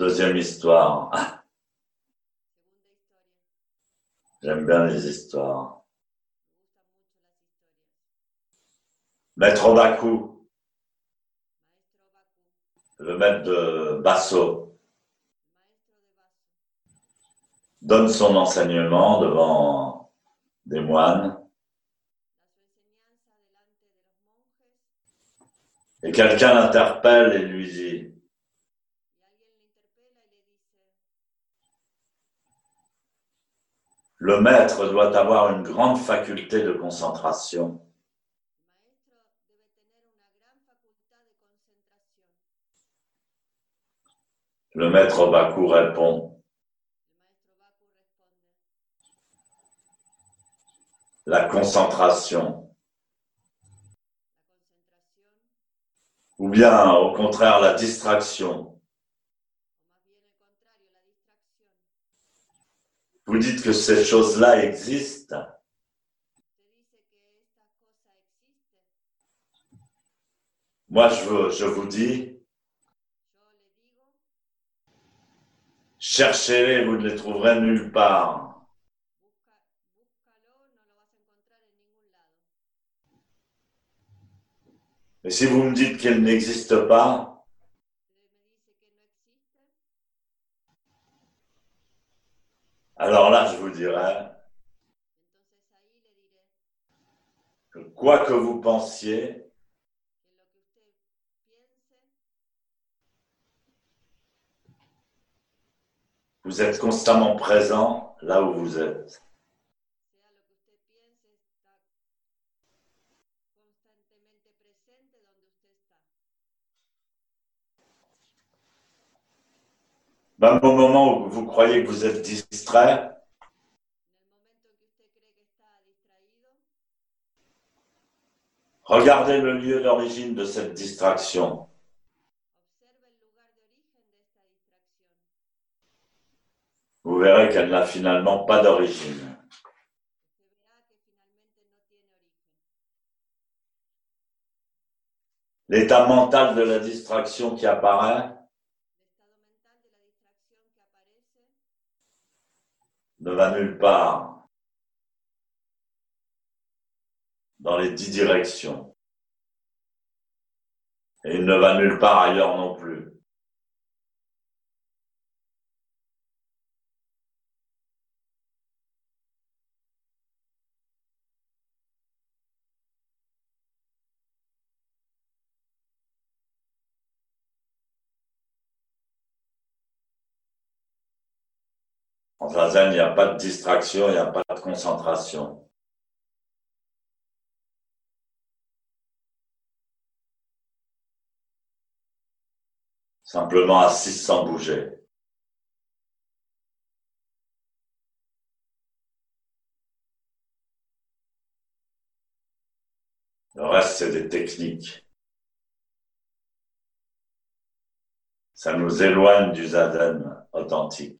Deuxième histoire. J'aime bien les histoires. Maître Bakou, le maître de Basso, donne son enseignement devant des moines. Et quelqu'un l'interpelle et lui dit, le maître doit avoir une grande faculté de concentration. Le maître Bakou répond, la concentration. Ou bien, au contraire, la distraction. Vous dites que ces choses-là existent. Moi, je, je vous dis, cherchez-les, vous ne les trouverez nulle part. Mais si vous me dites qu'elle n'existe pas, alors là, je vous dirais que quoi que vous pensiez, vous êtes constamment présent là où vous êtes. Même au moment où vous croyez que vous êtes distrait, regardez le lieu d'origine de cette distraction. Vous verrez qu'elle n'a finalement pas d'origine. L'état mental de la distraction qui apparaît ne va nulle part dans les dix directions. Et il ne va nulle part ailleurs non plus. En zazen, il n'y a pas de distraction, il n'y a pas de concentration. Simplement assis sans bouger. Le reste, c'est des techniques. Ça nous éloigne du zazen authentique.